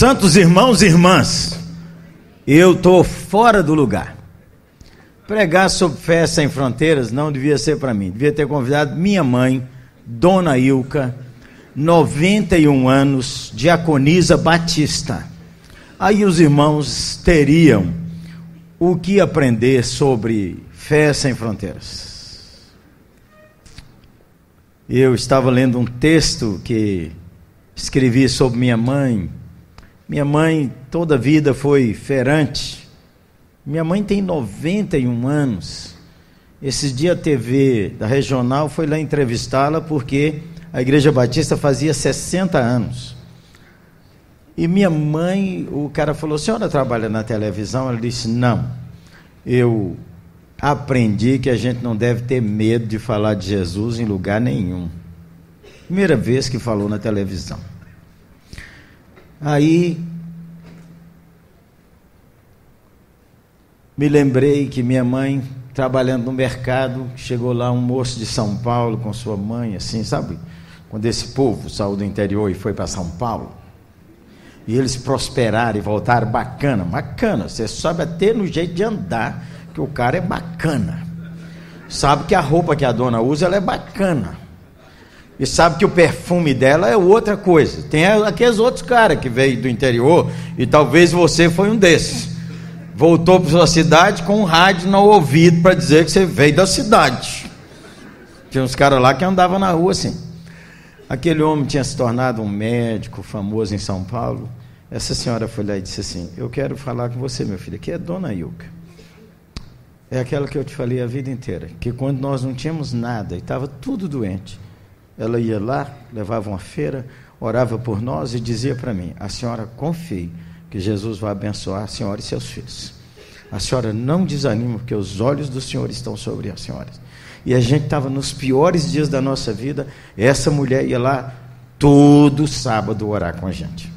Santos irmãos e irmãs, eu estou fora do lugar. Pregar sobre fé sem fronteiras não devia ser para mim, devia ter convidado minha mãe, Dona Ilka, 91 anos, diaconisa batista. Aí os irmãos teriam o que aprender sobre fé sem fronteiras. Eu estava lendo um texto que escrevi sobre minha mãe. Minha mãe toda a vida foi ferante. Minha mãe tem 91 anos. Esses dias a TV da regional foi lá entrevistá-la porque a Igreja Batista fazia 60 anos. E minha mãe, o cara falou: "A senhora trabalha na televisão?" Ela disse: "Não. Eu aprendi que a gente não deve ter medo de falar de Jesus em lugar nenhum." Primeira vez que falou na televisão. Aí me lembrei que minha mãe, trabalhando no mercado, chegou lá um moço de São Paulo com sua mãe, assim, sabe? Quando esse povo saiu do interior e foi para São Paulo, e eles prosperaram e voltaram bacana, bacana. Você sabe até no jeito de andar que o cara é bacana. Sabe que a roupa que a dona usa ela é bacana e sabe que o perfume dela é outra coisa. Tem aqueles outros caras que veio do interior e talvez você foi um desses. Voltou para sua cidade com um rádio no ouvido para dizer que você veio da cidade. Tinha uns caras lá que andavam na rua assim. Aquele homem tinha se tornado um médico famoso em São Paulo. Essa senhora foi lá e disse assim: Eu quero falar com você, meu filho, que é Dona Ilka. É aquela que eu te falei a vida inteira, que quando nós não tínhamos nada e estava tudo doente, ela ia lá, levava uma feira, orava por nós e dizia para mim: A senhora confie que Jesus vai abençoar a senhora e seus filhos. A senhora não desanima, porque os olhos do Senhor estão sobre a senhora. E a gente estava nos piores dias da nossa vida, essa mulher ia lá todo sábado orar com a gente.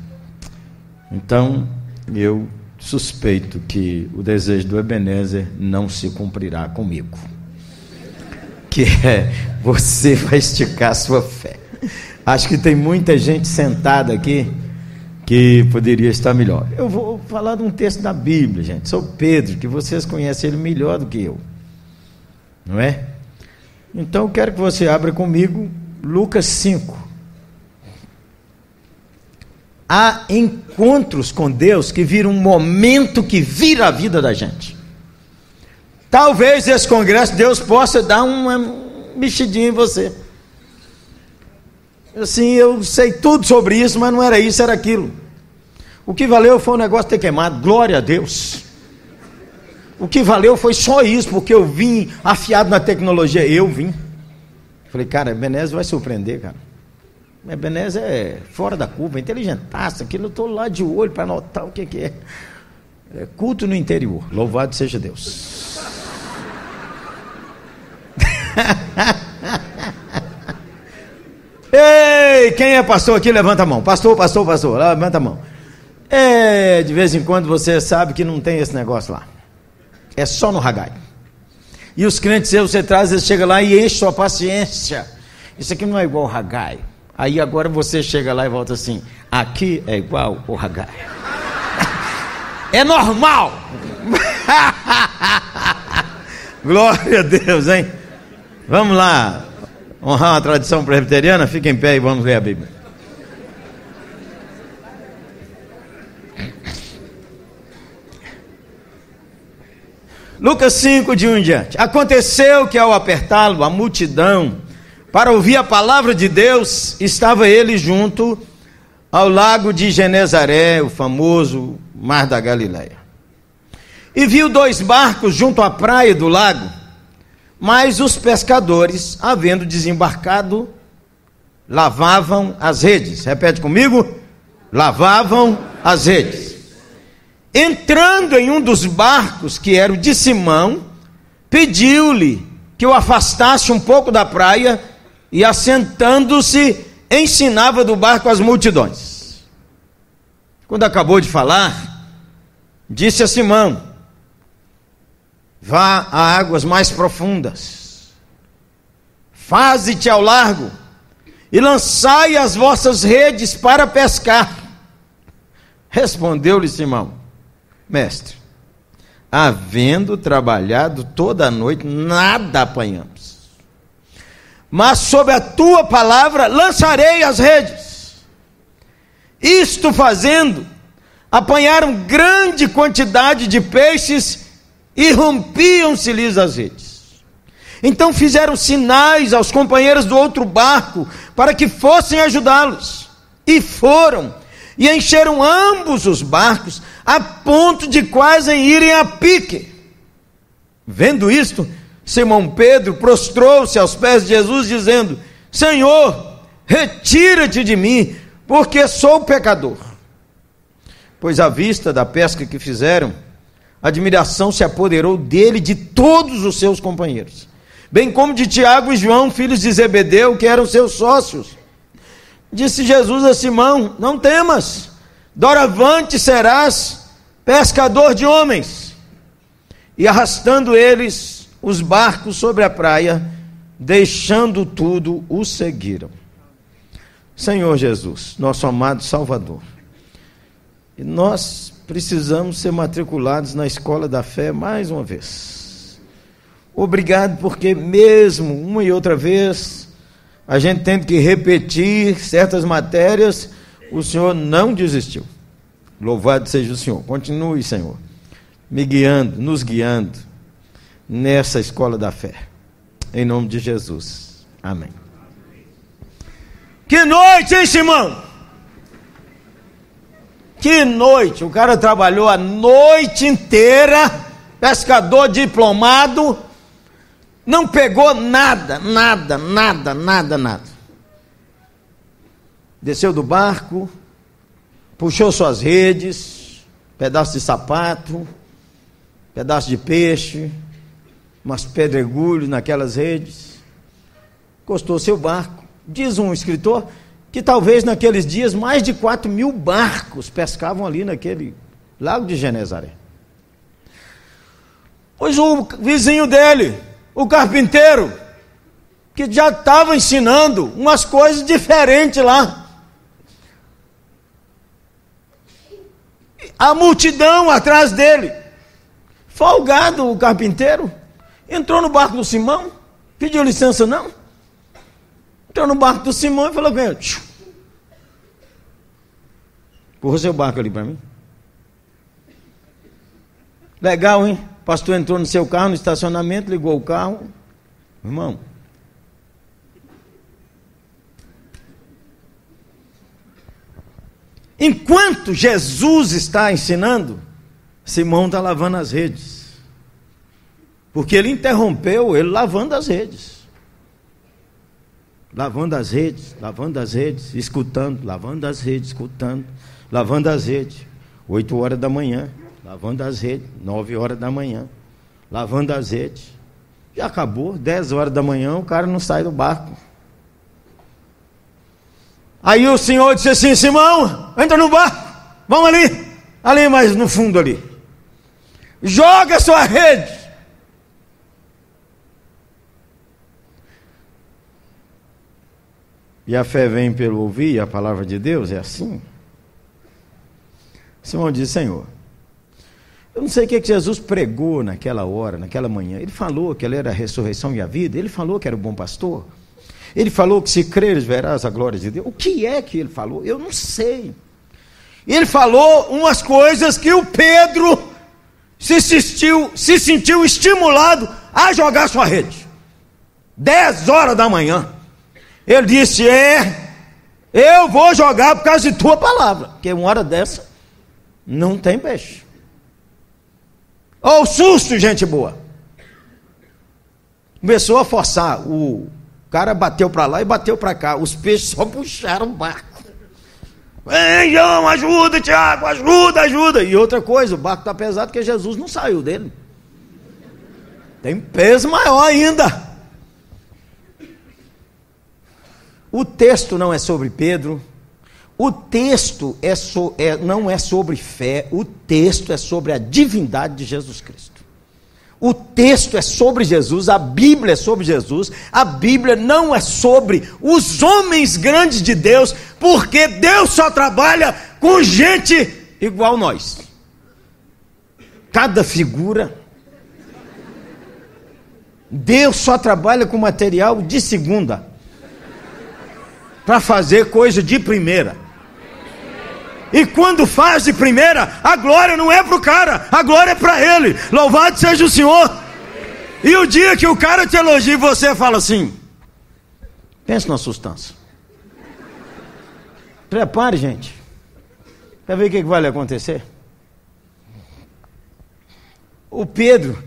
Então, eu suspeito que o desejo do Ebenezer não se cumprirá comigo que é você vai esticar sua fé. Acho que tem muita gente sentada aqui que poderia estar melhor. Eu vou falar de um texto da Bíblia, gente. Sou Pedro, que vocês conhecem ele melhor do que eu. Não é? Então eu quero que você abra comigo Lucas 5. Há encontros com Deus que viram um momento que vira a vida da gente. Talvez esse congresso Deus possa dar uma mexidinha em você. Assim, eu sei tudo sobre isso, mas não era isso, era aquilo. O que valeu foi o negócio ter queimado, glória a Deus. O que valeu foi só isso, porque eu vim afiado na tecnologia, eu vim. Falei, cara, Ebenezer vai surpreender, cara. Ebenezer é fora da curva, inteligentaço, aquilo eu estou lá de olho para notar o que, que é. é. Culto no interior, louvado seja Deus. Ei, quem é pastor aqui? Levanta a mão. Pastor, pastor, pastor, levanta a mão. É, de vez em quando você sabe que não tem esse negócio lá. É só no ragai. E os crentes, você traz, eles chegam lá e enche sua paciência. Isso aqui não é igual o ragai. Aí agora você chega lá e volta assim: aqui é igual o ragai. É normal. Glória a Deus, hein? Vamos lá, honrar a tradição presbiteriana? Fique em pé e vamos ler a Bíblia. Lucas 5, de um em diante. Aconteceu que ao apertá-lo, a multidão, para ouvir a palavra de Deus, estava ele junto ao lago de Genezaré, o famoso mar da Galileia. E viu dois barcos junto à praia do lago mas os pescadores, havendo desembarcado, lavavam as redes. Repete comigo: lavavam as redes. Entrando em um dos barcos, que era o de Simão, pediu-lhe que o afastasse um pouco da praia e, assentando-se, ensinava do barco as multidões. Quando acabou de falar, disse a Simão: Vá a águas mais profundas, faze-te ao largo e lançai as vossas redes para pescar. Respondeu-lhe Simão: Mestre, havendo trabalhado toda a noite, nada apanhamos. Mas sob a tua palavra lançarei as redes. Isto fazendo, apanharam grande quantidade de peixes e rompiam-se-lhes as redes. Então fizeram sinais aos companheiros do outro barco para que fossem ajudá-los. E foram, e encheram ambos os barcos, a ponto de quase irem a pique. Vendo isto, Simão Pedro prostrou-se aos pés de Jesus, dizendo: Senhor, retira-te de mim, porque sou pecador. Pois à vista da pesca que fizeram, admiração se apoderou dele e de todos os seus companheiros bem como de Tiago e João, filhos de Zebedeu, que eram seus sócios. Disse Jesus a Simão: Não temas, doravante serás pescador de homens. E arrastando eles os barcos sobre a praia, deixando tudo, o seguiram. Senhor Jesus, nosso amado Salvador, nós precisamos ser matriculados na escola da fé mais uma vez. Obrigado, porque mesmo uma e outra vez, a gente tendo que repetir certas matérias, o Senhor não desistiu. Louvado seja o Senhor. Continue, Senhor, me guiando, nos guiando nessa escola da fé. Em nome de Jesus. Amém. Que noite, hein, Simão? Que noite! O cara trabalhou a noite inteira, pescador diplomado não pegou nada, nada, nada, nada, nada. Desceu do barco, puxou suas redes, pedaço de sapato, pedaço de peixe, umas pedregulhos naquelas redes, encostou seu barco. Diz um escritor que talvez naqueles dias mais de 4 mil barcos pescavam ali naquele lago de Genezaré. Pois o vizinho dele, o carpinteiro, que já estava ensinando umas coisas diferentes lá. A multidão atrás dele. Folgado o carpinteiro, entrou no barco do Simão, pediu licença não. Entrou no barco do Simão e falou com ele: Empurra seu barco ali para mim. Legal, hein? O pastor entrou no seu carro no estacionamento, ligou o carro. Irmão. Enquanto Jesus está ensinando, Simão está lavando as redes. Porque ele interrompeu ele lavando as redes. Lavando as redes, lavando as redes, escutando, lavando as redes, escutando, lavando as redes. Oito horas da manhã lavando as redes, nove horas da manhã, lavando as redes. Já acabou, dez horas da manhã, o cara não sai do barco. Aí o senhor disse assim: Simão, entra no barco, vamos ali, ali mais no fundo ali. Joga sua rede. E a fé vem pelo ouvir a palavra de Deus, é assim. Simão diz: Senhor, eu não sei o que, que Jesus pregou naquela hora, naquela manhã. Ele falou que ele era a ressurreição e a vida. Ele falou que era o bom pastor. Ele falou que se creres verás a glória de Deus. O que é que ele falou? Eu não sei. Ele falou umas coisas que o Pedro se sentiu, se sentiu estimulado a jogar sua rede. Dez horas da manhã. Ele disse: É, eu vou jogar por causa de tua palavra. Porque uma hora dessa não tem peixe. Olha o susto, gente boa. Começou a forçar. O cara bateu para lá e bateu para cá. Os peixes só puxaram o barco. Vem, João, ajuda, Tiago, ajuda, ajuda. E outra coisa, o barco está pesado porque Jesus não saiu dele. Tem peso maior ainda. O texto não é sobre Pedro, o texto é so, é, não é sobre fé, o texto é sobre a divindade de Jesus Cristo. O texto é sobre Jesus, a Bíblia é sobre Jesus, a Bíblia não é sobre os homens grandes de Deus, porque Deus só trabalha com gente igual nós. Cada figura. Deus só trabalha com material de segunda para fazer coisa de primeira. E quando faz de primeira, a glória não é para o cara, a glória é para ele. Louvado seja o Senhor. E o dia que o cara te elogia você fala assim: pense na sustância. Prepare, gente. Para ver o que vai acontecer. O Pedro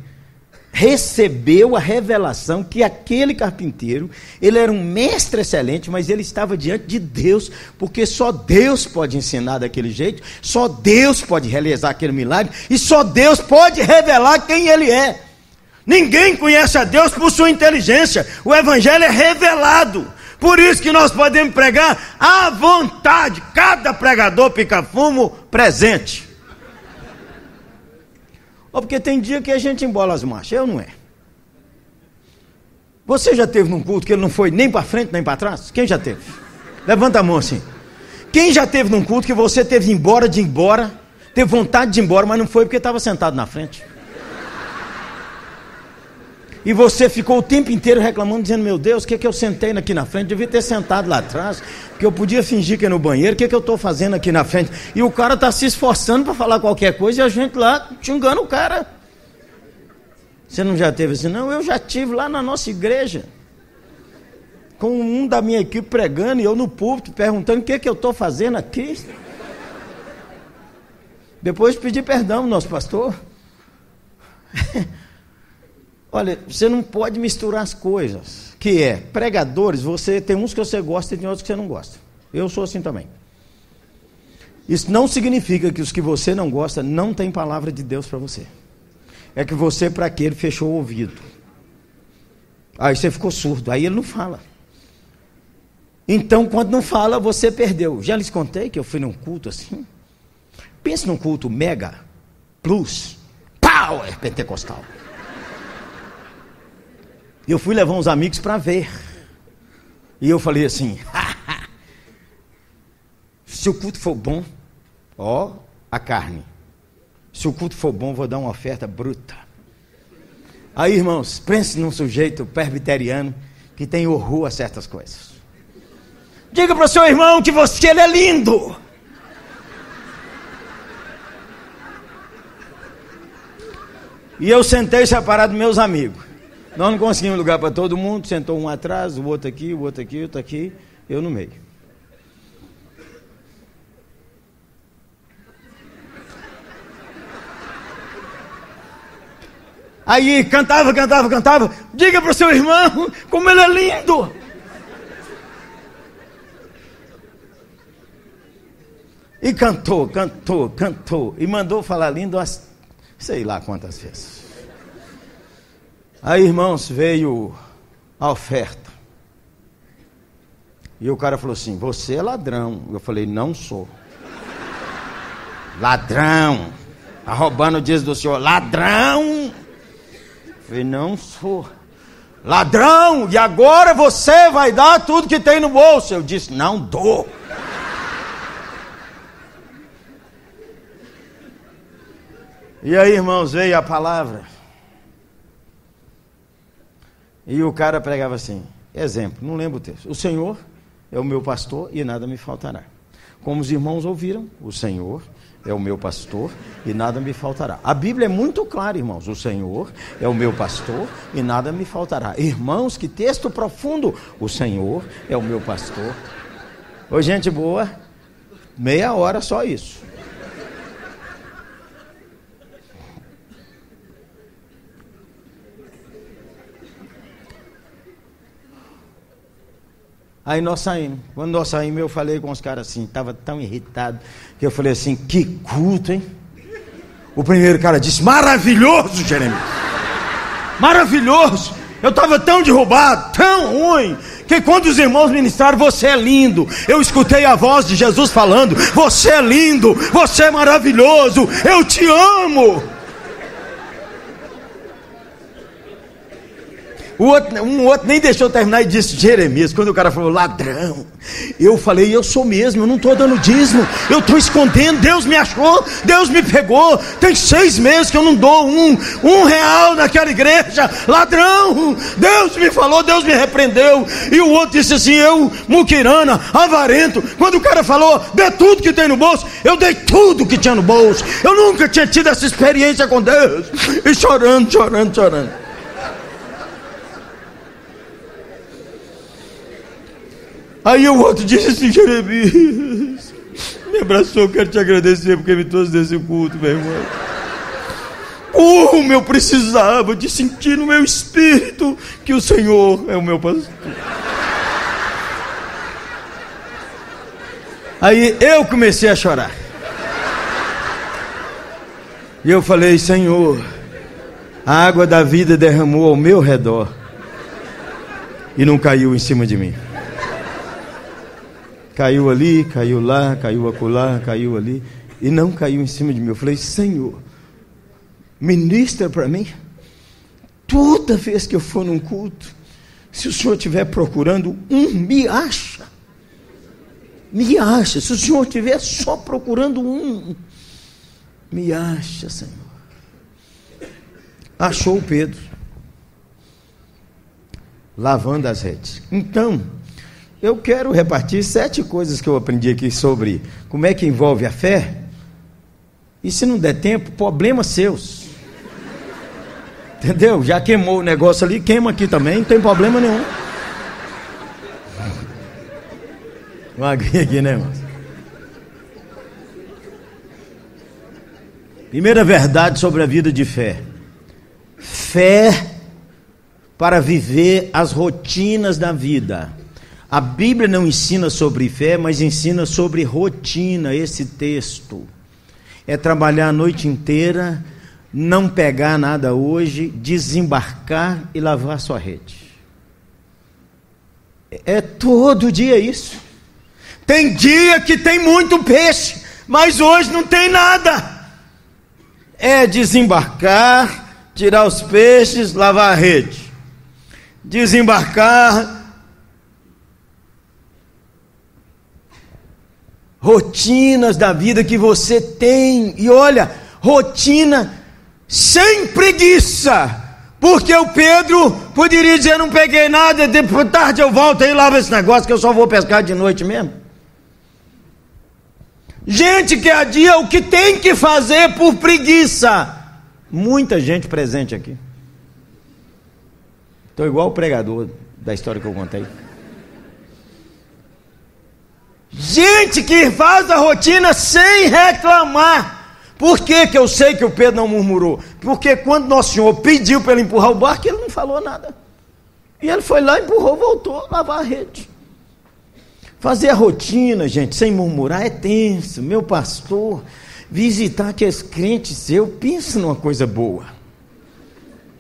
recebeu a revelação que aquele carpinteiro, ele era um mestre excelente, mas ele estava diante de Deus, porque só Deus pode ensinar daquele jeito, só Deus pode realizar aquele milagre, e só Deus pode revelar quem ele é. Ninguém conhece a Deus por sua inteligência, o Evangelho é revelado. Por isso que nós podemos pregar à vontade, cada pregador pica fumo presente. Porque tem dia que a gente embola as marchas, eu não é. Você já teve num culto que ele não foi nem para frente nem para trás? Quem já teve? Levanta a mão assim. Quem já teve num culto que você teve embora de embora, teve vontade de ir embora, mas não foi porque estava sentado na frente? E você ficou o tempo inteiro reclamando, dizendo: Meu Deus, o que, é que eu sentei aqui na frente? Devia ter sentado lá atrás, porque eu podia fingir que é no banheiro. O que, é que eu estou fazendo aqui na frente? E o cara está se esforçando para falar qualquer coisa e a gente lá xingando o cara. Você não já teve assim? Não, eu já tive lá na nossa igreja. Com um da minha equipe pregando e eu no púlpito perguntando o que, é que eu estou fazendo aqui. Depois pedi perdão ao nosso pastor. Olha, você não pode misturar as coisas. Que é, pregadores, você tem uns que você gosta e tem outros que você não gosta. Eu sou assim também. Isso não significa que os que você não gosta não tem palavra de Deus para você. É que você, para aquele, fechou o ouvido. Aí você ficou surdo, aí ele não fala. Então, quando não fala, você perdeu. Já lhes contei que eu fui num culto assim. Pense num culto mega, plus, power pentecostal. E eu fui levar uns amigos para ver. E eu falei assim: se o culto for bom, ó, a carne. Se o culto for bom, vou dar uma oferta bruta. Aí, irmãos, pense num sujeito presbiteriano que tem horror a certas coisas. Diga para o seu irmão que você ele é lindo. E eu sentei separado dos meus amigos. Nós não conseguimos lugar para todo mundo, sentou um atrás, o outro aqui, o outro aqui, o outro aqui, eu no meio. Aí cantava, cantava, cantava. Diga para o seu irmão como ele é lindo. E cantou, cantou, cantou. E mandou falar lindo umas, sei lá quantas vezes. Aí, irmãos, veio a oferta. E o cara falou assim: Você é ladrão. Eu falei: Não sou. ladrão. Está roubando o dízimo do senhor. Ladrão. Eu falei: Não sou. Ladrão. E agora você vai dar tudo que tem no bolso. Eu disse: Não dou. E aí, irmãos, veio a palavra. E o cara pregava assim: exemplo, não lembro o texto. O Senhor é o meu pastor e nada me faltará. Como os irmãos ouviram, o Senhor é o meu pastor e nada me faltará. A Bíblia é muito clara, irmãos. O Senhor é o meu pastor e nada me faltará. Irmãos, que texto profundo! O Senhor é o meu pastor. Ô, gente boa, meia hora só isso. Aí nós saímos. Quando nós saímos, eu falei com os caras assim, estava tão irritado, que eu falei assim, que culto, hein? O primeiro cara disse, maravilhoso, Jeremias. Maravilhoso. Eu estava tão derrubado, tão ruim, que quando os irmãos ministraram, você é lindo. Eu escutei a voz de Jesus falando: Você é lindo, você é maravilhoso, eu te amo. O outro, um outro nem deixou terminar e disse: Jeremias, quando o cara falou ladrão, eu falei: Eu sou mesmo, eu não estou dando dízimo, eu estou escondendo. Deus me achou, Deus me pegou. Tem seis meses que eu não dou um, um real naquela igreja, ladrão. Deus me falou, Deus me repreendeu. E o outro disse assim: Eu, muquirana, avarento. Quando o cara falou: Dê tudo que tem no bolso, eu dei tudo que tinha no bolso. Eu nunca tinha tido essa experiência com Deus. E chorando, chorando, chorando. Aí o outro disse assim, Jeremias, me abraçou, quero te agradecer porque me trouxe desse culto, meu irmão. Como eu precisava de sentir no meu espírito que o Senhor é o meu pastor. Aí eu comecei a chorar. E eu falei, Senhor, a água da vida derramou ao meu redor e não caiu em cima de mim. Caiu ali, caiu lá, caiu acolá, caiu ali. E não caiu em cima de mim. Eu falei, Senhor, ministra para mim. Toda vez que eu for num culto, se o Senhor estiver procurando um, me acha. Me acha. Se o Senhor estiver só procurando um, me acha, Senhor. Achou Pedro, lavando as redes. Então, eu quero repartir sete coisas que eu aprendi aqui sobre como é que envolve a fé. E se não der tempo, problemas seus. Entendeu? Já queimou o negócio ali, queima aqui também, não tem problema nenhum. Uma aqui, né, irmão? Primeira verdade sobre a vida de fé. Fé para viver as rotinas da vida. A Bíblia não ensina sobre fé, mas ensina sobre rotina, esse texto. É trabalhar a noite inteira, não pegar nada hoje, desembarcar e lavar sua rede. É todo dia isso. Tem dia que tem muito peixe, mas hoje não tem nada. É desembarcar, tirar os peixes, lavar a rede. Desembarcar, rotinas da vida que você tem. E olha, rotina sem preguiça. Porque o Pedro poderia dizer: não peguei nada, depois tarde eu volto aí lavo esse negócio que eu só vou pescar de noite mesmo. Gente que adia o que tem que fazer por preguiça. Muita gente presente aqui. Estou igual o pregador da história que eu contei. Gente que faz a rotina sem reclamar. Por que, que eu sei que o Pedro não murmurou? Porque quando Nosso Senhor pediu para ele empurrar o barco, ele não falou nada. E ele foi lá, empurrou, voltou, lavar a rede. Fazer a rotina, gente, sem murmurar é tenso. Meu pastor, visitar aqueles crentes seu, pensa numa coisa boa.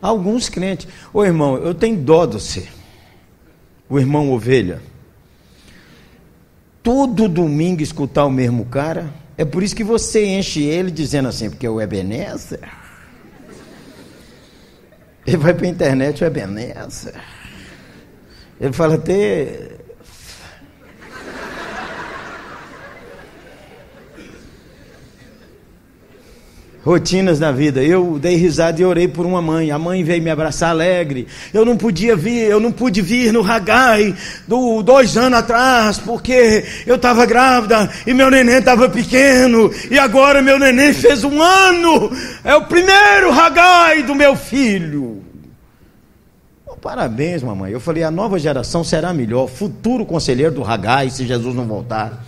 Alguns crentes. Ô irmão, eu tenho dó de você. O irmão ovelha todo domingo escutar o mesmo cara. É por isso que você enche ele dizendo assim, porque o Ebenezer. Ele vai para a internet, o Ebenezer. Ele fala até rotinas da vida. Eu dei risada e orei por uma mãe. A mãe veio me abraçar alegre. Eu não podia vir, eu não pude vir no Hagai do dois anos atrás, porque eu estava grávida e meu neném estava pequeno. E agora meu neném fez um ano. É o primeiro Hagai do meu filho. Oh, parabéns, mamãe. Eu falei, a nova geração será melhor. Futuro conselheiro do Hagai, se Jesus não voltar.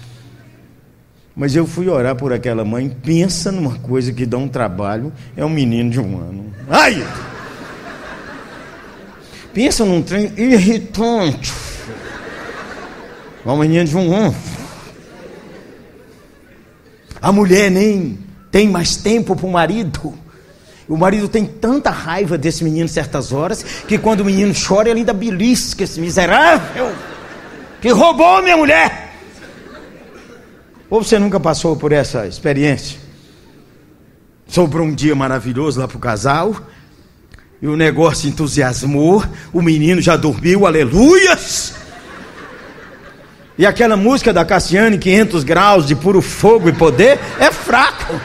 Mas eu fui orar por aquela mãe. Pensa numa coisa que dá um trabalho. É um menino de um ano. Ai! Pensa num trem irritante. É um menino de um ano. A mulher nem tem mais tempo para o marido. O marido tem tanta raiva desse menino certas horas que quando o menino chora ele ainda belisca esse miserável que roubou minha mulher. Ou você nunca passou por essa experiência? Sobrou um dia maravilhoso lá para o casal. E o negócio entusiasmou, o menino já dormiu, aleluias! E aquela música da Cassiane, 500 graus de puro fogo e poder, é fraco.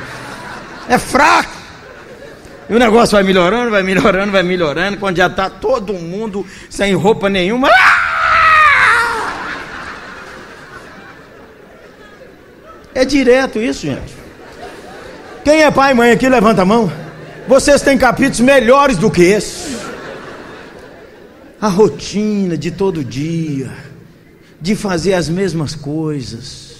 É fraco. E o negócio vai melhorando, vai melhorando, vai melhorando. Quando já está todo mundo sem roupa nenhuma. Ah! É direto isso, gente. Quem é pai e mãe aqui, levanta a mão. Vocês têm capítulos melhores do que esse. A rotina de todo dia, de fazer as mesmas coisas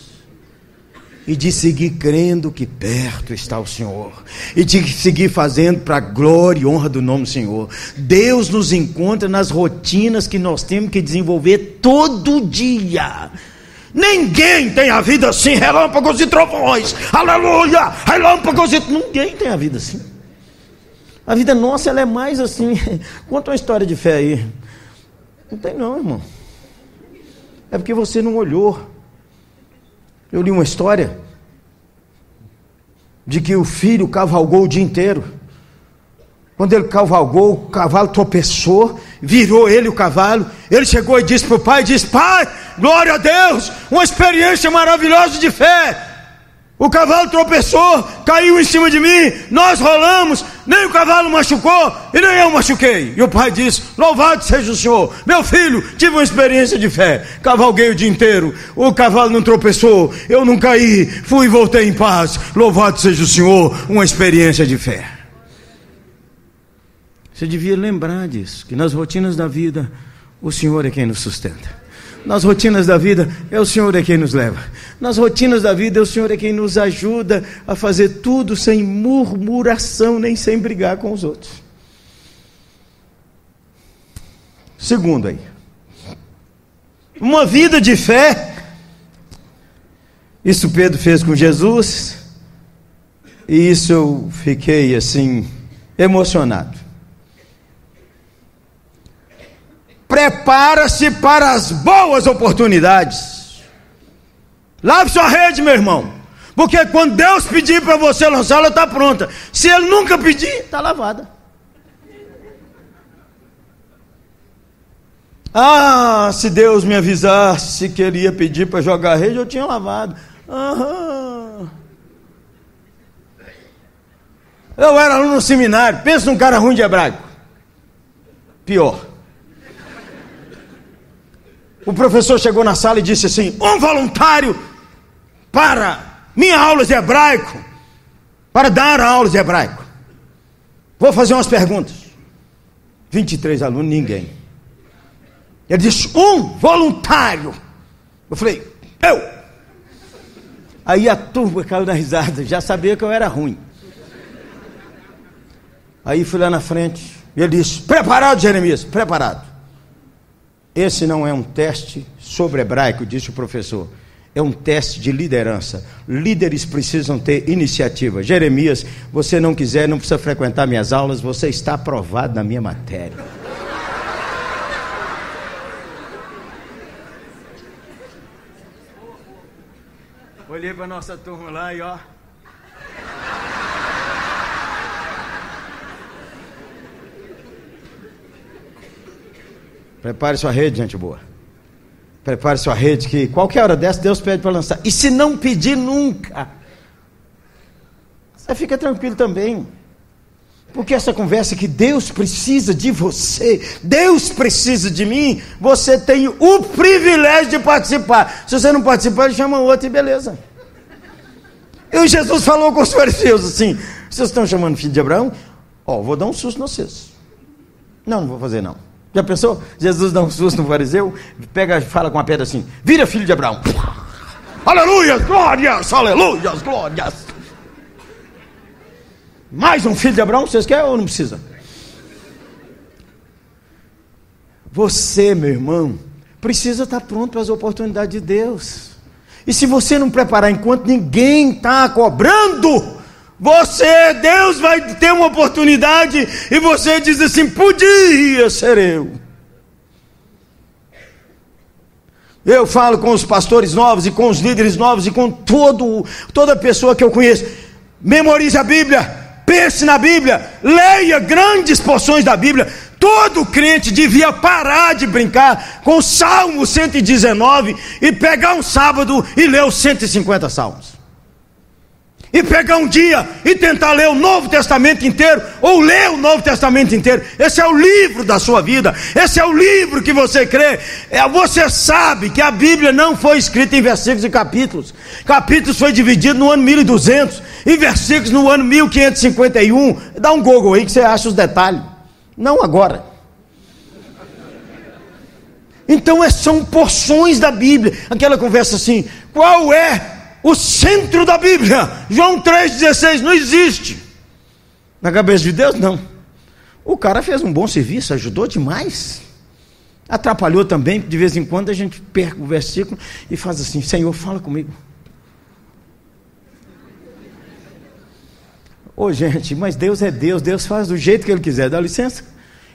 e de seguir crendo que perto está o Senhor, e de seguir fazendo para a glória e honra do nome do Senhor. Deus nos encontra nas rotinas que nós temos que desenvolver todo dia. Ninguém tem a vida assim, relâmpagos e trovões, aleluia, relâmpagos e. Ninguém tem a vida assim. A vida nossa ela é mais assim. Conta uma história de fé aí. Não tem, não, irmão. É porque você não olhou. Eu li uma história de que o filho cavalgou o dia inteiro. Quando ele cavalgou, o cavalo tropeçou, virou ele o cavalo. Ele chegou e disse para o pai: disse, Pai, glória a Deus, uma experiência maravilhosa de fé. O cavalo tropeçou, caiu em cima de mim, nós rolamos, nem o cavalo machucou e nem eu machuquei. E o pai disse: Louvado seja o Senhor, meu filho, tive uma experiência de fé. Cavalguei o dia inteiro, o cavalo não tropeçou, eu não caí, fui e voltei em paz. Louvado seja o Senhor, uma experiência de fé. Você devia lembrar disso, que nas rotinas da vida, o Senhor é quem nos sustenta. Nas rotinas da vida, é o Senhor é quem nos leva. Nas rotinas da vida, é o Senhor é quem nos ajuda a fazer tudo sem murmuração, nem sem brigar com os outros. Segundo aí. Uma vida de fé. Isso Pedro fez com Jesus. E isso eu fiquei assim, emocionado. Prepara-se para as boas oportunidades. Lave sua rede, meu irmão. Porque quando Deus pedir para você lançar, ela está pronta. Se Ele nunca pedir, está lavada. Ah, se Deus me avisasse que Ele ia pedir para jogar a rede, eu tinha lavado. Aham. Eu era aluno no seminário. Pensa num cara ruim de hebraico. Pior. O professor chegou na sala e disse assim: Um voluntário para minha aula de hebraico, para dar aulas de hebraico. Vou fazer umas perguntas. 23 alunos, ninguém. Ele disse: Um voluntário. Eu falei: Eu. Aí a turma caiu na risada, já sabia que eu era ruim. Aí fui lá na frente e ele disse: Preparado, Jeremias? Preparado. Esse não é um teste sobre hebraico, disse o professor. É um teste de liderança. Líderes precisam ter iniciativa. Jeremias, você não quiser, não precisa frequentar minhas aulas, você está aprovado na minha matéria. Olhei para nossa turma lá e ó. Prepare sua rede, gente boa. Prepare sua rede, que qualquer hora dessa Deus pede para lançar. E se não pedir nunca, você fica tranquilo também. Porque essa conversa que Deus precisa de você, Deus precisa de mim, você tem o privilégio de participar. Se você não participar, ele chama outro e beleza. E Jesus falou com os fariseus assim: vocês estão chamando filho de Abraão? Ó, oh, vou dar um susto nos vocês. Não, não vou fazer não. Já pensou? Jesus dá um susto no fariseu, pega fala com a pedra assim: vira filho de Abraão. Aleluia, glórias, aleluias, glórias. Mais um filho de Abraão, vocês querem ou não precisa? Você, meu irmão, precisa estar pronto para as oportunidades de Deus. E se você não preparar enquanto ninguém está cobrando, você, Deus vai ter uma oportunidade e você diz assim: podia ser eu. Eu falo com os pastores novos e com os líderes novos e com todo, toda pessoa que eu conheço. Memorize a Bíblia, pense na Bíblia, leia grandes porções da Bíblia. Todo crente devia parar de brincar com o Salmo 119 e pegar um sábado e ler os 150 salmos. E pegar um dia e tentar ler o Novo Testamento inteiro, ou ler o Novo Testamento inteiro. Esse é o livro da sua vida, esse é o livro que você crê. É, você sabe que a Bíblia não foi escrita em versículos e capítulos. Capítulos foi dividido no ano 1200 e versículos no ano 1551. Dá um Google aí que você acha os detalhes. Não agora. Então é, são porções da Bíblia. Aquela conversa assim: qual é o centro da Bíblia? João 3,16 não existe. Na cabeça de Deus, não. O cara fez um bom serviço, ajudou demais. Atrapalhou também, de vez em quando a gente perca o versículo e faz assim: Senhor, fala comigo. Ô oh, gente, mas Deus é Deus, Deus faz do jeito que Ele quiser, dá licença.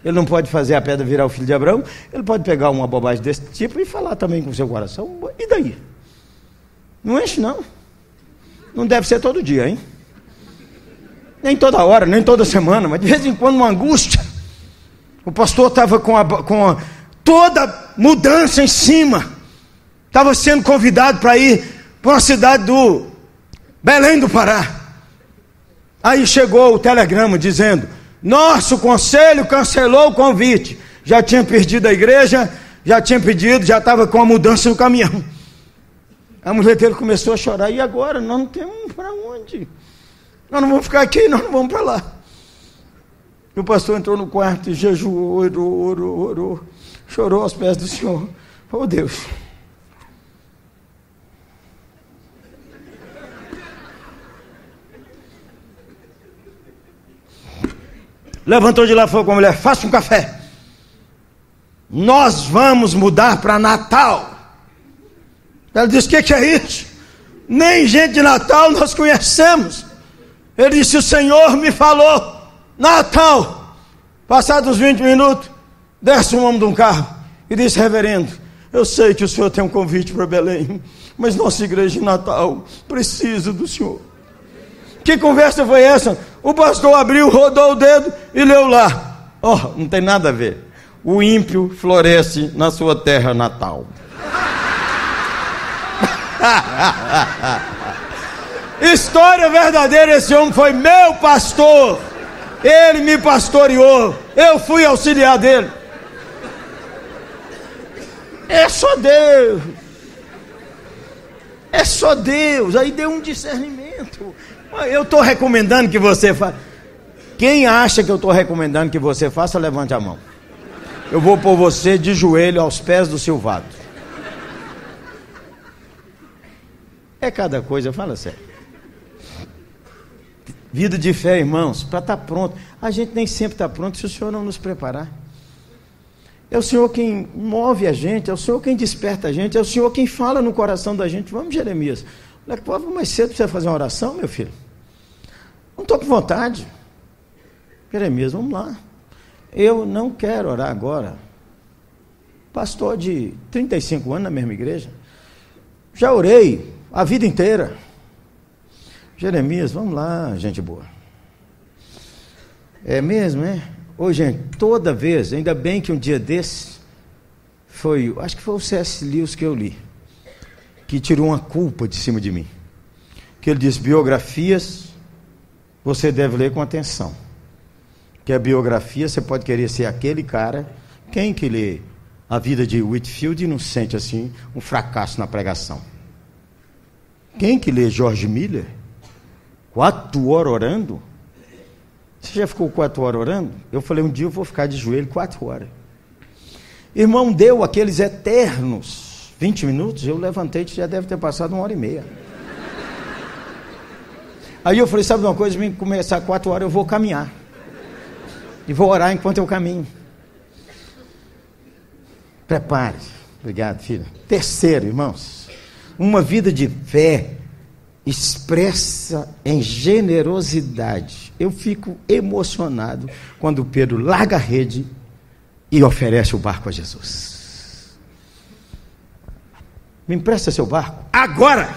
Ele não pode fazer a pedra virar o filho de Abraão, ele pode pegar uma bobagem desse tipo e falar também com o seu coração. E daí? Não enche, não. Não deve ser todo dia, hein? Nem toda hora, nem toda semana, mas de vez em quando uma angústia. O pastor estava com, a, com a, toda mudança em cima. Estava sendo convidado para ir para uma cidade do Belém do Pará. Aí chegou o telegrama dizendo: Nosso conselho cancelou o convite. Já tinha perdido a igreja, já tinha pedido, já estava com a mudança no caminhão. A mulher dele começou a chorar. E agora? Nós não temos para onde? Nós não vamos ficar aqui, nós não vamos para lá. E o pastor entrou no quarto e jejuou, orou, orou, orou. Chorou aos pés do Senhor. Oh Deus. levantou de lá e falou com a mulher: faça um café. Nós vamos mudar para Natal. Ela disse: O que, que é isso? Nem gente de Natal nós conhecemos. Ele disse: O Senhor me falou, Natal. Passados 20 minutos, desce um homem de um carro e disse: Reverendo, eu sei que o senhor tem um convite para Belém, mas nossa igreja de Natal precisa do senhor. Que conversa foi essa? O pastor abriu, rodou o dedo e leu lá. Oh, não tem nada a ver. O ímpio floresce na sua terra natal. História verdadeira, esse homem foi meu pastor. Ele me pastoreou. Eu fui auxiliar dele. É só Deus. É só Deus. Aí deu um discernimento. Eu estou recomendando que você faça. Quem acha que eu estou recomendando que você faça, levante a mão. Eu vou pôr você de joelho aos pés do silvado. É cada coisa, fala sério. Vida de fé, irmãos, para estar tá pronto. A gente nem sempre está pronto se o Senhor não nos preparar. É o Senhor quem move a gente, é o Senhor quem desperta a gente, é o Senhor quem fala no coração da gente. Vamos, Jeremias. Moleque, vamos mais cedo para você fazer uma oração, meu filho. Não estou com vontade. Jeremias, vamos lá. Eu não quero orar agora. Pastor de 35 anos na mesma igreja. Já orei a vida inteira. Jeremias, vamos lá, gente boa. É mesmo, é? Ô, gente, toda vez, ainda bem que um dia desse, foi, acho que foi o C.S. Lewis que eu li que tirou uma culpa de cima de mim. Que ele diz: biografias você deve ler com atenção. Que a biografia você pode querer ser aquele cara. Quem que lê a vida de Whitfield não sente assim um fracasso na pregação? Quem que lê George Miller? Quatro horas orando? Você já ficou quatro horas orando? Eu falei, um dia eu vou ficar de joelho quatro horas. Irmão, deu aqueles eternos 20 minutos, eu levantei já deve ter passado uma hora e meia. Aí eu falei, sabe uma coisa, me começar quatro horas, eu vou caminhar. E vou orar enquanto eu caminho. Prepare-se. Obrigado, filho. Terceiro, irmãos, uma vida de fé expressa em generosidade. Eu fico emocionado quando Pedro larga a rede e oferece o barco a Jesus. Me empresta seu barco. Agora!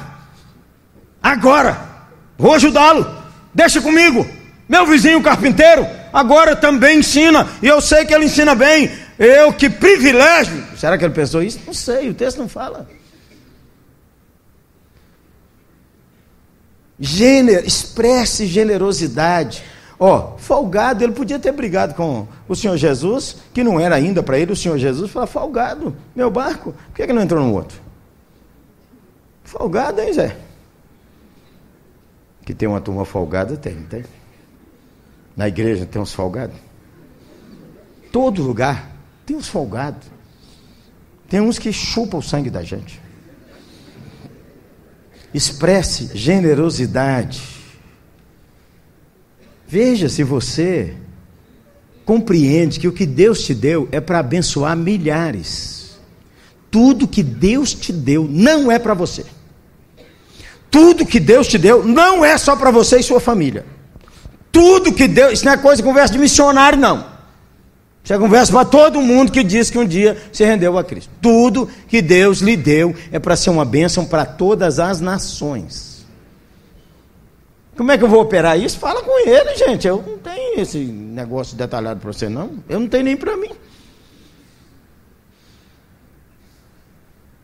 Agora! Vou ajudá-lo. Deixa comigo. Meu vizinho carpinteiro agora também ensina, e eu sei que ele ensina bem. Eu, que privilégio! Será que ele pensou isso? Não sei, o texto não fala. Gênero, expresse generosidade. Ó, folgado, ele podia ter brigado com o Senhor Jesus, que não era ainda para ele o Senhor Jesus, falar, folgado, meu barco, por que, que não entrou no outro? Folgado, hein, Zé? Que tem uma turma folgada, tem, tem? Na igreja tem uns folgados. Todo lugar tem uns folgados. Tem uns que chupam o sangue da gente. Expresse generosidade. Veja se você compreende que o que Deus te deu é para abençoar milhares. Tudo que Deus te deu não é para você. Tudo que Deus te deu não é só para você e sua família. Tudo que Deus, isso não é coisa de conversa de missionário, não. Isso é conversa para todo mundo que diz que um dia se rendeu a Cristo. Tudo que Deus lhe deu é para ser uma bênção para todas as nações. Como é que eu vou operar isso? Fala com ele, gente. Eu não tenho esse negócio detalhado para você, não. Eu não tenho nem para mim.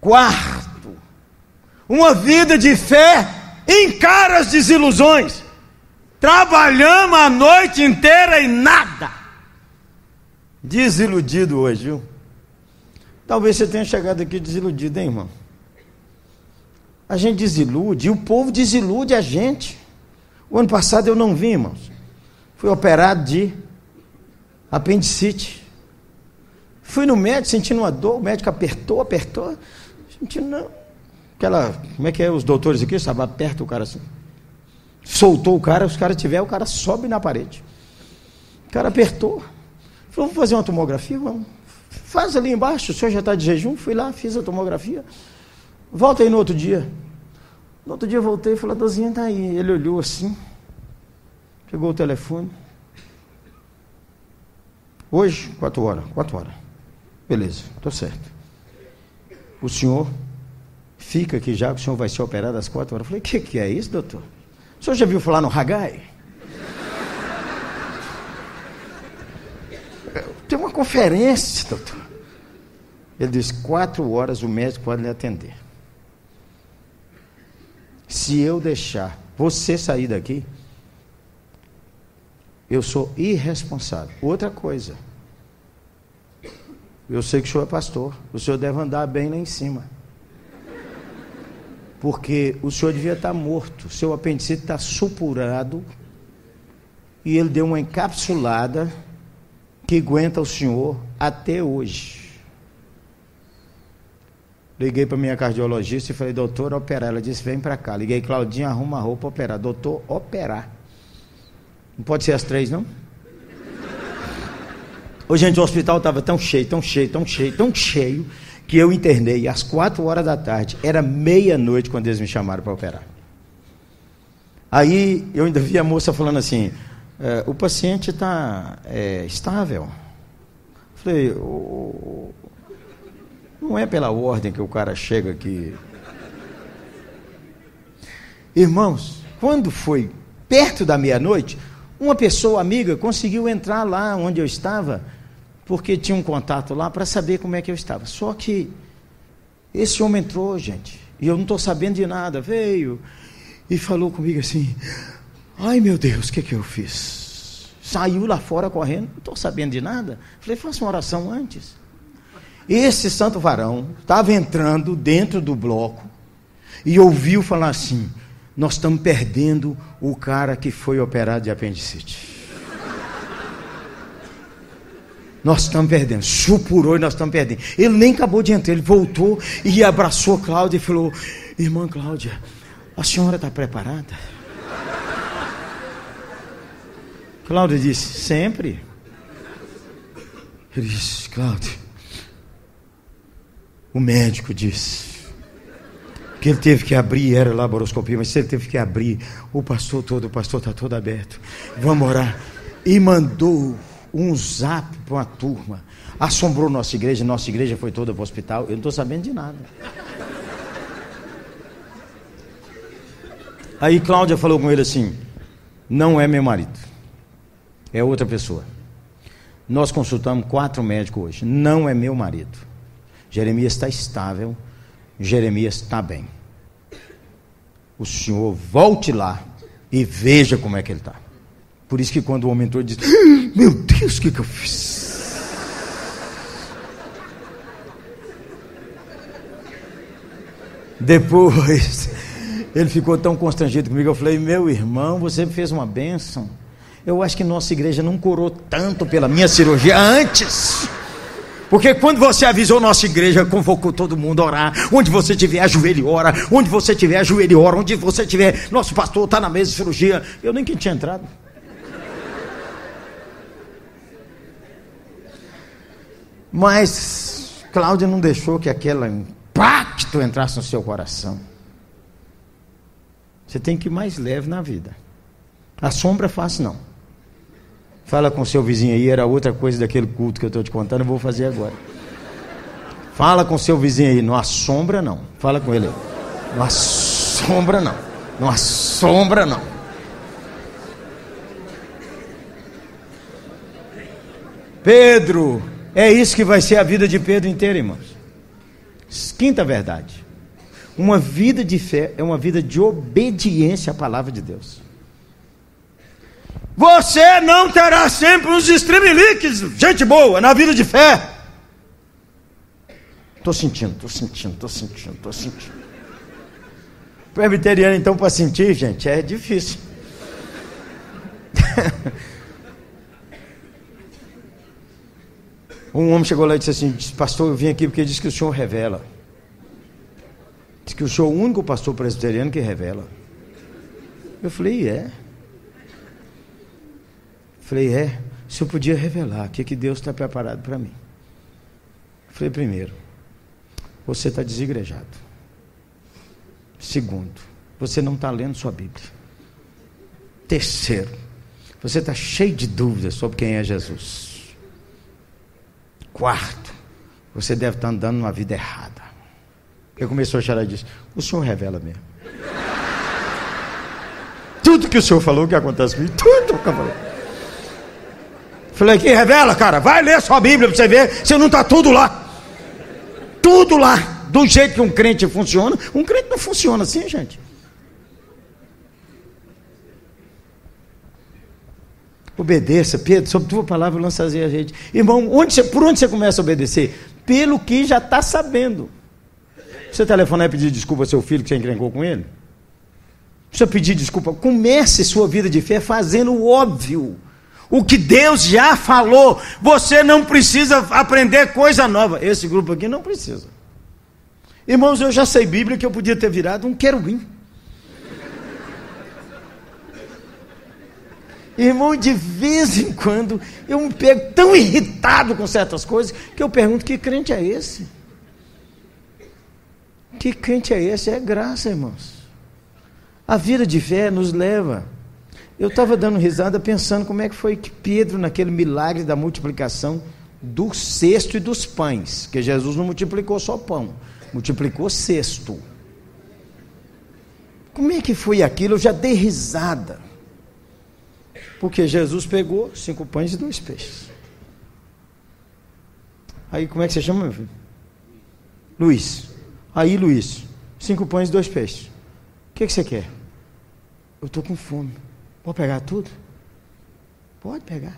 Quarto, uma vida de fé encara as desilusões. Trabalhamos a noite inteira e nada. Desiludido hoje, viu? Talvez você tenha chegado aqui desiludido, hein, irmão? A gente desilude, e o povo desilude a gente. O ano passado eu não vi, irmãos. Fui operado de apendicite. Fui no médico sentindo uma dor, o médico apertou, apertou. Sentindo, não. Aquela, como é que é os doutores aqui, sabe? Aperta o cara assim. Soltou o cara, os caras tiver, o cara sobe na parede. O cara apertou. Vamos fazer uma tomografia? Vamos. Faz ali embaixo, o senhor já está de jejum? Fui lá, fiz a tomografia. Volta aí no outro dia. No outro dia eu voltei e falei, a dozinha está aí. Ele olhou assim, pegou o telefone. Hoje, quatro horas, quatro horas. Beleza, estou certo. O senhor fica aqui já, que o senhor vai ser operado às quatro horas. Eu falei, o que, que é isso, doutor? O senhor já viu falar no Hagai? Tem uma conferência, doutor. Ele disse: quatro horas o médico pode lhe atender. Se eu deixar você sair daqui, eu sou irresponsável. Outra coisa. Eu sei que o senhor é pastor. O senhor deve andar bem lá em cima. Porque o senhor devia estar morto. Seu apendicite está supurado. E ele deu uma encapsulada que aguenta o senhor até hoje. Liguei para minha cardiologista e falei, doutor, operar. Ela disse, vem para cá. Liguei, Claudinha, arruma a roupa, operar. Doutor, operar. Não pode ser às três, não? Hoje, gente, o hospital estava tão cheio, tão cheio, tão cheio, tão cheio, que eu internei às quatro horas da tarde. Era meia-noite quando eles me chamaram para operar. Aí eu ainda vi a moça falando assim: é, o paciente está é, estável. Falei, oh, não é pela ordem que o cara chega aqui. Irmãos, quando foi perto da meia-noite, uma pessoa amiga conseguiu entrar lá onde eu estava, porque tinha um contato lá para saber como é que eu estava. Só que esse homem entrou, gente, e eu não estou sabendo de nada. Veio e falou comigo assim: Ai meu Deus, o que, que eu fiz? Saiu lá fora correndo, não estou sabendo de nada. Falei, faça uma oração antes. Esse santo varão estava entrando dentro do bloco e ouviu falar assim: Nós estamos perdendo o cara que foi operado de apendicite. Nós estamos perdendo. Supurou e nós estamos perdendo. Ele nem acabou de entrar, ele voltou e abraçou Cláudia e falou: Irmã Cláudia, a senhora está preparada? Cláudio disse: Sempre. Ele disse: Cláudio, o médico disse que ele teve que abrir, era laparoscopia, mas ele teve que abrir, o pastor todo, o pastor está todo aberto. Vamos orar. E mandou um zap para uma turma. Assombrou nossa igreja, nossa igreja foi toda para o hospital. Eu não estou sabendo de nada. Aí Cláudia falou com ele assim: Não é meu marido. É outra pessoa. Nós consultamos quatro médicos hoje. Não é meu marido. Jeremias está estável. Jeremias está bem. O senhor volte lá e veja como é que ele está. Por isso que quando o homem entrou, disse: Meu Deus, o que, que eu fiz? Depois, ele ficou tão constrangido comigo. Eu falei: Meu irmão, você fez uma bênção. Eu acho que nossa igreja não curou tanto pela minha cirurgia antes. Porque quando você avisou nossa igreja, convocou todo mundo a orar. Onde você tiver, ajoelhe ora. Onde você tiver, ajoelhe ora. Onde você tiver, nosso pastor está na mesa de cirurgia. Eu nem que tinha entrado. Mas Cláudia não deixou que aquele impacto entrasse no seu coração. Você tem que ir mais leve na vida. A sombra fácil não. Fala com seu vizinho aí, era outra coisa daquele culto que eu estou te contando, eu vou fazer agora. Fala com seu vizinho aí, não assombra não. Fala com ele aí. Não assombra não. Não assombra não. Pedro, é isso que vai ser a vida de Pedro inteira, irmãos. Quinta verdade. Uma vida de fé é uma vida de obediência à palavra de Deus. Você não terá sempre uns streamlinks, gente boa, na vida de fé. Estou sentindo, estou sentindo, estou sentindo, estou sentindo. Presbiteriano, então, para sentir, gente, é difícil. um homem chegou lá e disse assim: Pastor, eu vim aqui porque disse que o senhor revela. Diz que o senhor é o único pastor presbiteriano que revela. Eu falei: É. Falei, é, se eu podia revelar o que, que Deus está preparado para mim. Falei, primeiro, você está desigrejado. Segundo, você não está lendo sua Bíblia. Terceiro, você está cheio de dúvidas sobre quem é Jesus. Quarto, você deve estar tá andando numa vida errada. Eu começou a chorar e disse: O senhor revela mesmo. Tudo que o senhor falou que acontece comigo, tudo que eu falei. Falei, aqui revela, cara, vai ler sua Bíblia para você ver se não está tudo lá. Tudo lá. Do jeito que um crente funciona, um crente não funciona assim, gente. Obedeça, Pedro, sobre tua palavra lançaria a gente. Irmão, onde você, por onde você começa a obedecer? Pelo que já está sabendo. Você telefonar e pedir desculpa ao seu filho que você encrencou com ele? Você pedir desculpa. Comece sua vida de fé fazendo o óbvio. O que Deus já falou, você não precisa aprender coisa nova. Esse grupo aqui não precisa. Irmãos, eu já sei Bíblia que eu podia ter virado um querubim. Irmão, de vez em quando eu me pego tão irritado com certas coisas que eu pergunto: que crente é esse? Que crente é esse? É graça, irmãos. A vida de fé nos leva eu estava dando risada pensando como é que foi que Pedro, naquele milagre da multiplicação do cesto e dos pães, que Jesus não multiplicou só pão, multiplicou cesto. Como é que foi aquilo? Eu já dei risada. Porque Jesus pegou cinco pães e dois peixes. Aí como é que você chama, meu filho? Luiz. Aí, Luiz, cinco pães e dois peixes. O que, que você quer? Eu estou com fome. Pode pegar tudo? Pode pegar.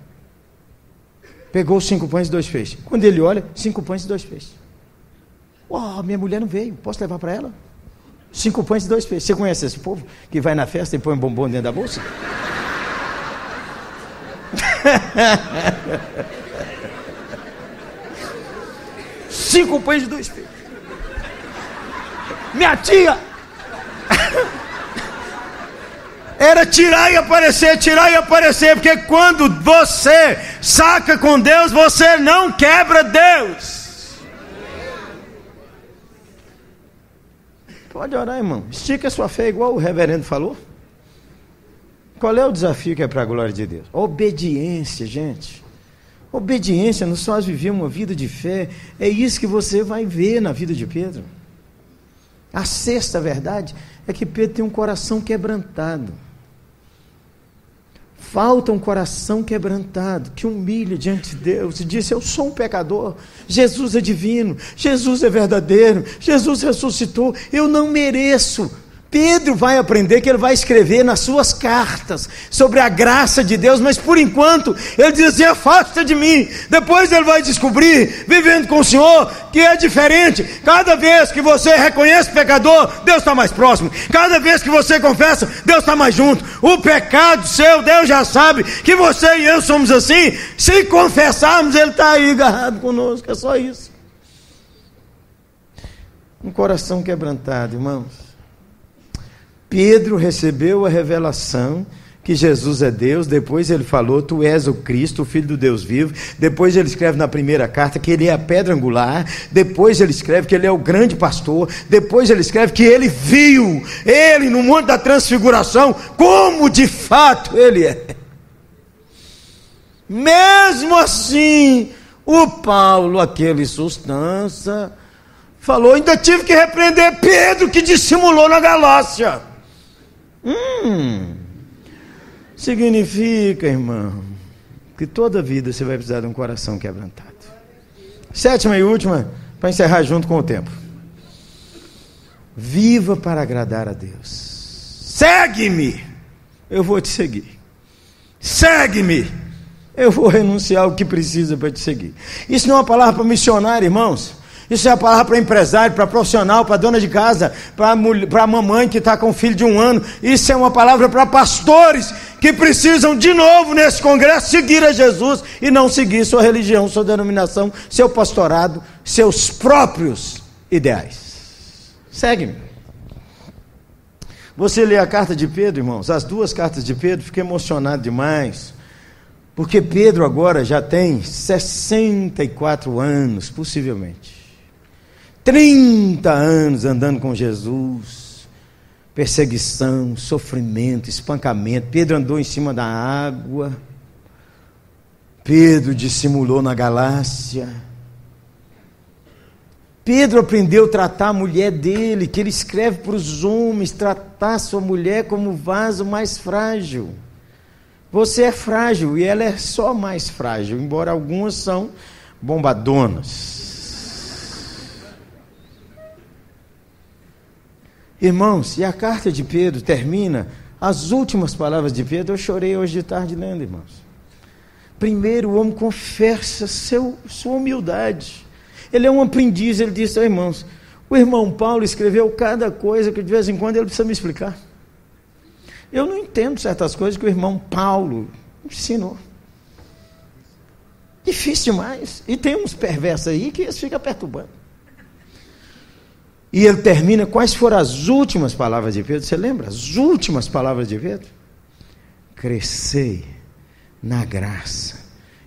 Pegou cinco pães e dois peixes. Quando ele olha, cinco pães e dois peixes. Oh, minha mulher não veio, posso levar para ela? Cinco pães e dois peixes. Você conhece esse povo que vai na festa e põe um bombom dentro da bolsa? Cinco pães e dois peixes. Minha tia era tirar e aparecer, tirar e aparecer, porque quando você saca com Deus, você não quebra Deus. Pode orar, irmão. Estica a sua fé, igual o reverendo falou. Qual é o desafio que é para a glória de Deus? Obediência, gente. Obediência nos faz viver uma vida de fé. É isso que você vai ver na vida de Pedro. A sexta verdade é que Pedro tem um coração quebrantado. Falta um coração quebrantado, que humilha diante de Deus e diz: Eu sou um pecador, Jesus é divino, Jesus é verdadeiro, Jesus ressuscitou, eu não mereço, Pedro vai aprender que ele vai escrever nas suas cartas sobre a graça de Deus, mas por enquanto ele diz assim: afasta de mim. Depois ele vai descobrir, vivendo com o Senhor, que é diferente. Cada vez que você reconhece pecador, Deus está mais próximo. Cada vez que você confessa, Deus está mais junto. O pecado seu, Deus já sabe que você e eu somos assim. Se confessarmos, Ele está aí agarrado conosco. É só isso. Um coração quebrantado, irmãos Pedro recebeu a revelação que Jesus é Deus, depois ele falou, tu és o Cristo, o Filho do Deus vivo, depois ele escreve na primeira carta que ele é a pedra angular, depois ele escreve que ele é o grande pastor, depois ele escreve que ele viu, ele no mundo da transfiguração, como de fato ele é. Mesmo assim, o Paulo, aquele substância, falou, ainda tive que repreender Pedro que dissimulou na Galácia. Hum, significa, irmão, que toda vida você vai precisar de um coração quebrantado. Sétima e última, para encerrar junto com o tempo. Viva para agradar a Deus. Segue-me, eu vou te seguir. Segue-me, eu vou renunciar ao que precisa para te seguir. Isso não é uma palavra para missionário, irmãos. Isso é a palavra para empresário, para profissional, para dona de casa, para a mamãe que está com um filho de um ano. Isso é uma palavra para pastores que precisam de novo nesse congresso seguir a Jesus e não seguir sua religião, sua denominação, seu pastorado, seus próprios ideais. Segue-me. Você lê a carta de Pedro, irmãos, as duas cartas de Pedro, fiquei emocionado demais. Porque Pedro agora já tem 64 anos, possivelmente. 30 anos andando com Jesus, perseguição, sofrimento, espancamento. Pedro andou em cima da água, Pedro dissimulou na Galácia. Pedro aprendeu a tratar a mulher dele, que ele escreve para os homens, tratar sua mulher como vaso mais frágil. Você é frágil e ela é só mais frágil, embora algumas são bombadonas. Irmãos, e a carta de Pedro termina, as últimas palavras de Pedro, eu chorei hoje de tarde lendo, irmãos. Primeiro, o homem confessa seu, sua humildade. Ele é um aprendiz, ele disse, oh, irmãos, o irmão Paulo escreveu cada coisa que de vez em quando ele precisa me explicar. Eu não entendo certas coisas que o irmão Paulo ensinou. Difícil demais. E tem uns perversos aí que eles ficam perturbando. E ele termina, quais foram as últimas palavras de Pedro? Você lembra? As últimas palavras de Pedro? Crescei na graça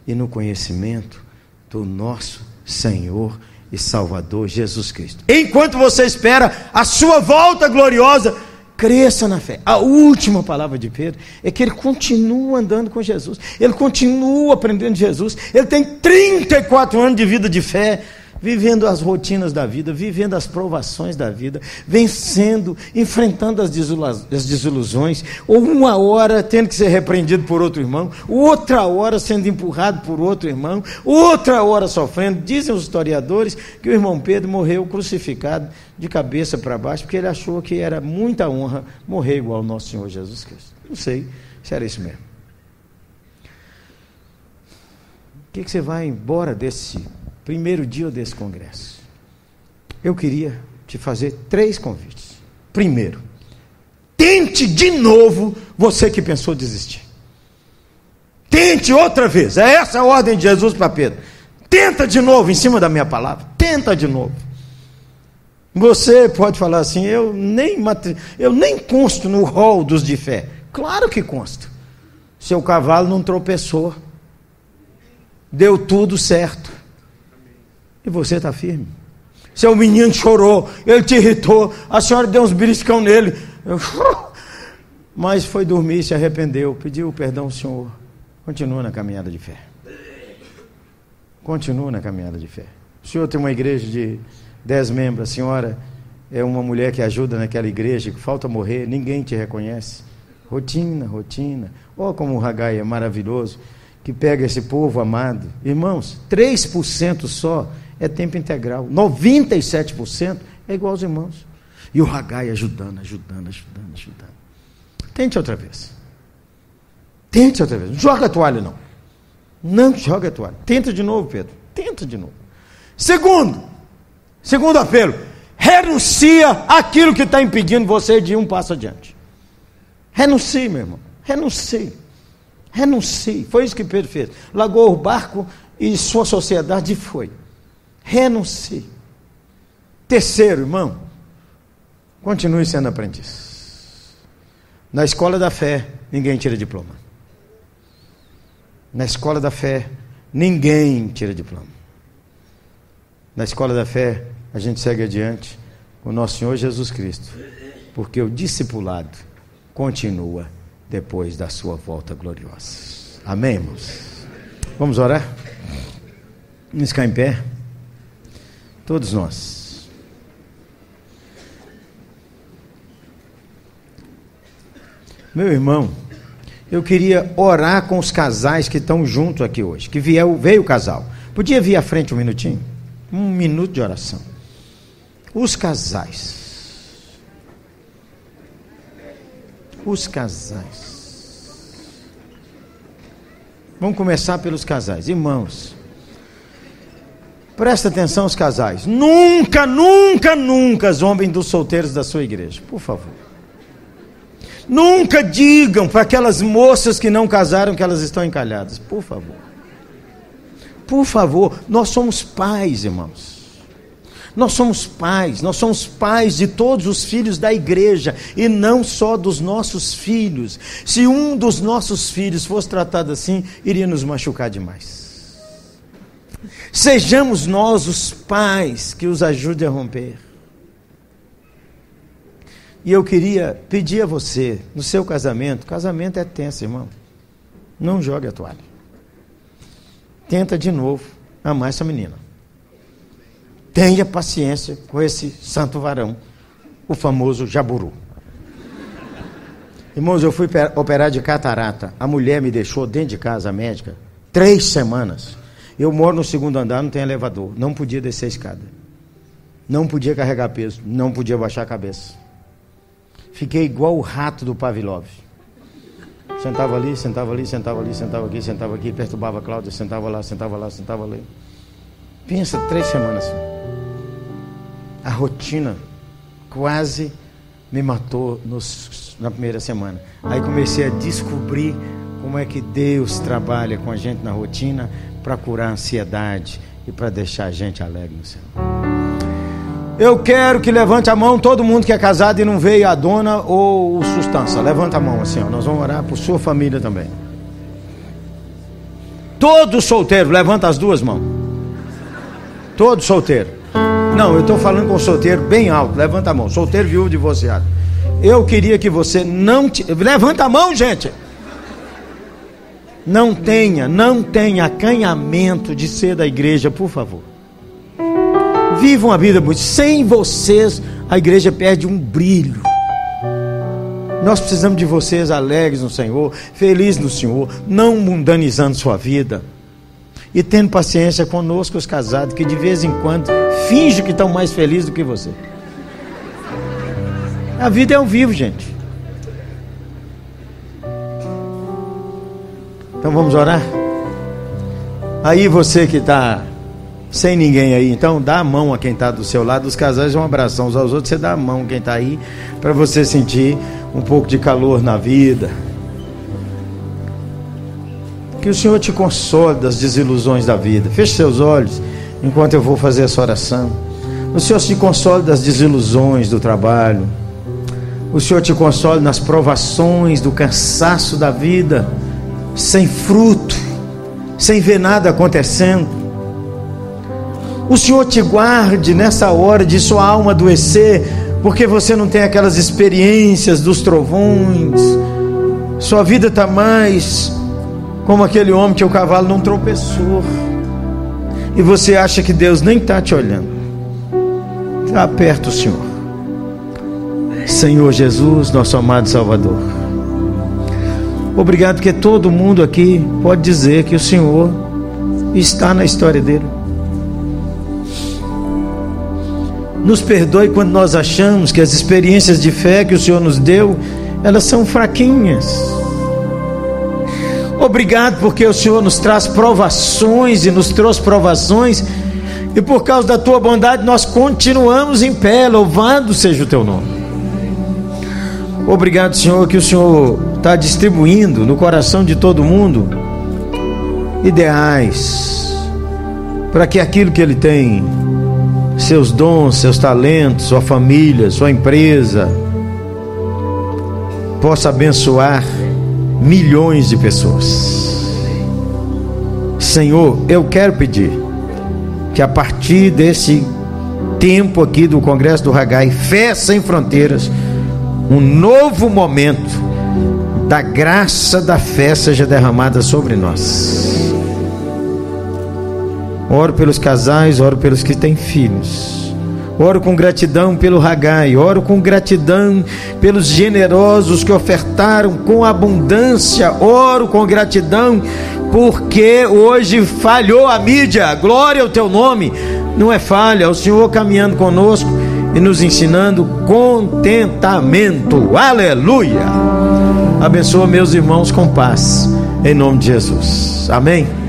e no conhecimento do nosso Senhor e Salvador Jesus Cristo. Enquanto você espera a sua volta gloriosa, cresça na fé. A última palavra de Pedro é que ele continua andando com Jesus, ele continua aprendendo de Jesus, ele tem 34 anos de vida de fé vivendo as rotinas da vida, vivendo as provações da vida, vencendo, enfrentando as, desilusões, ou uma hora tendo que ser repreendido por outro irmão, outra hora sendo empurrado por outro irmão, outra hora sofrendo. Dizem os historiadores que o irmão Pedro morreu crucificado de cabeça para baixo, porque ele achou que era muita honra morrer igual ao nosso Senhor Jesus Cristo. Não sei se era isso mesmo. O que, que você vai embora desse primeiro dia desse congresso, eu queria te fazer três convites. Primeiro, tente de novo você que pensou desistir. Tente outra vez. É essa a ordem de Jesus para Pedro. Tenta de novo em cima da minha palavra. Tenta de novo. Você pode falar assim: eu nem, eu nem consto no rol dos de fé. Claro que consto. Seu cavalo não tropeçou. Deu tudo certo. E você está firme. Seu menino chorou, ele te irritou, a senhora deu uns beliscão nele. Mas foi dormir, se arrependeu, pediu perdão ao Senhor. Continua na caminhada de fé. Continua na caminhada de fé. O senhor tem uma igreja de dez membros, a senhora é uma mulher que ajuda naquela igreja, que falta morrer, ninguém te reconhece. rotina, rotina. Olha como o Hagai é maravilhoso, que pega esse povo amado. Irmãos, 3% só é tempo integral, 97% é igual aos irmãos. E o Hagai ajudando, ajudando, ajudando, ajudando. Tente outra vez. Tente outra vez. Não joga a toalha, não. Não joga a toalha. Tenta de novo, Pedro. Tenta de novo. Segundo, segundo apelo, renuncia aquilo que está impedindo você de ir um passo adiante. Renuncie, meu irmão. Renuncie. Renuncie. Foi isso que Pedro fez. Largou o barco e sua sociedade foi. Renuncie. Terceiro, irmão, continue sendo aprendiz. Na escola da fé, ninguém tira diploma. Na escola da fé, ninguém tira diploma. Na escola da fé, a gente segue adiante com o nosso Senhor Jesus Cristo, porque o discipulado continua depois da sua volta gloriosa. Amém, irmãos? Vamos orar? Vamos ficar em pé? Todos nós. Meu irmão, eu queria orar com os casais que estão juntos aqui hoje, que vier, veio o casal. Podia vir à frente um minutinho? Um minuto de oração. Os casais. Os casais. Vamos começar pelos casais. Irmãos, presta atenção os casais. Nunca, nunca, nunca zombem dos solteiros da sua igreja. Por favor. Nunca digam para aquelas moças que não casaram que elas estão encalhadas. Por favor. Por favor, nós somos pais, irmãos. Nós somos pais, nós somos pais de todos os filhos da igreja e não só dos nossos filhos. Se um dos nossos filhos fosse tratado assim, iria nos machucar demais. Sejamos nós os pais que os ajudem a romper. E eu queria pedir a você, no seu casamento, casamento é tenso, irmão. Não jogue a toalha. Tenta de novo amar essa menina. Tenha paciência com esse santo varão, o famoso jaburu. Irmãos, eu fui operar de catarata. A mulher me deixou dentro de casa, a médica, três semanas. Eu moro no segundo andar, não tem elevador. Não podia descer a escada. Não podia carregar peso. Não podia baixar a cabeça. Fiquei igual o rato do Pavlov. Sentava ali, sentava ali, sentava ali, sentava aqui, sentava aqui, perturbava a Cláudia, sentava lá, sentava lá, sentava ali. Pensa, três semanas a rotina quase me matou nos, na primeira semana. Aí comecei a descobrir como é que Deus trabalha com a gente na rotina para curar a ansiedade e para deixar a gente alegre no céu. Eu quero que levante a mão todo mundo que é casado e não veio a dona ou o sustância. Levanta a mão assim, ó. Nós vamos orar por sua família também. Todo solteiro, levanta as duas mãos. Todo solteiro. Não, eu estou falando com solteiro bem alto. Levanta a mão. Solteiro, viúvo, divorciado. Eu queria que você não. Te... Levanta a mão, gente. Não tenha, não tenha acanhamento de ser da igreja, por favor. Viva uma vida muito. Sem vocês, a igreja perde um brilho. Nós precisamos de vocês alegres no Senhor, felizes no Senhor, não mundanizando sua vida e tendo paciência conosco, os casados, que de vez em quando fingem que estão mais felizes do que você. A vida é ao vivo, gente. Então vamos orar? Aí você que está sem ninguém aí, então dá a mão a quem está do seu lado. Os casais um abração uns aos outros, você dá a mão a quem está aí, para você sentir um pouco de calor na vida. Que o Senhor te console das desilusões da vida. Feche seus olhos enquanto eu vou fazer essa oração. O Senhor te console das desilusões do trabalho. O Senhor te console nas provações do cansaço da vida, sem fruto, sem ver nada acontecendo. O Senhor te guarde nessa hora de sua alma adoecer, porque você não tem aquelas experiências dos trovões. Sua vida está mais como aquele homem que o cavalo não tropeçou. E você acha que Deus nem está te olhando. Está o Senhor. Senhor Jesus, nosso amado Salvador. Obrigado porque todo mundo aqui pode dizer que o Senhor está na história dele. Nos perdoe quando nós achamos que as experiências de fé que o Senhor nos deu, elas são fraquinhas. Obrigado porque o Senhor nos traz provações e nos trouxe provações, e por causa da tua bondade nós continuamos em pé, louvado seja o teu nome. Obrigado, Senhor, que o Senhor está distribuindo no coração de todo mundo ideais para que aquilo que ele tem, seus dons, seus talentos, sua família, sua empresa, possa abençoar milhões de pessoas. Senhor, eu quero pedir que a partir desse tempo aqui do Congresso do Hagai, Fé Sem Fronteiras, um novo momento da graça da fé seja derramada sobre nós. Oro pelos casais, oro pelos que têm filhos. Oro com gratidão pelo Ragai, oro com gratidão pelos generosos que ofertaram com abundância, oro com gratidão porque hoje falhou a mídia. Glória ao teu nome. Não é falha, é o Senhor caminhando conosco e nos ensinando contentamento. Aleluia! Abençoa meus irmãos com paz, em nome de Jesus. Amém.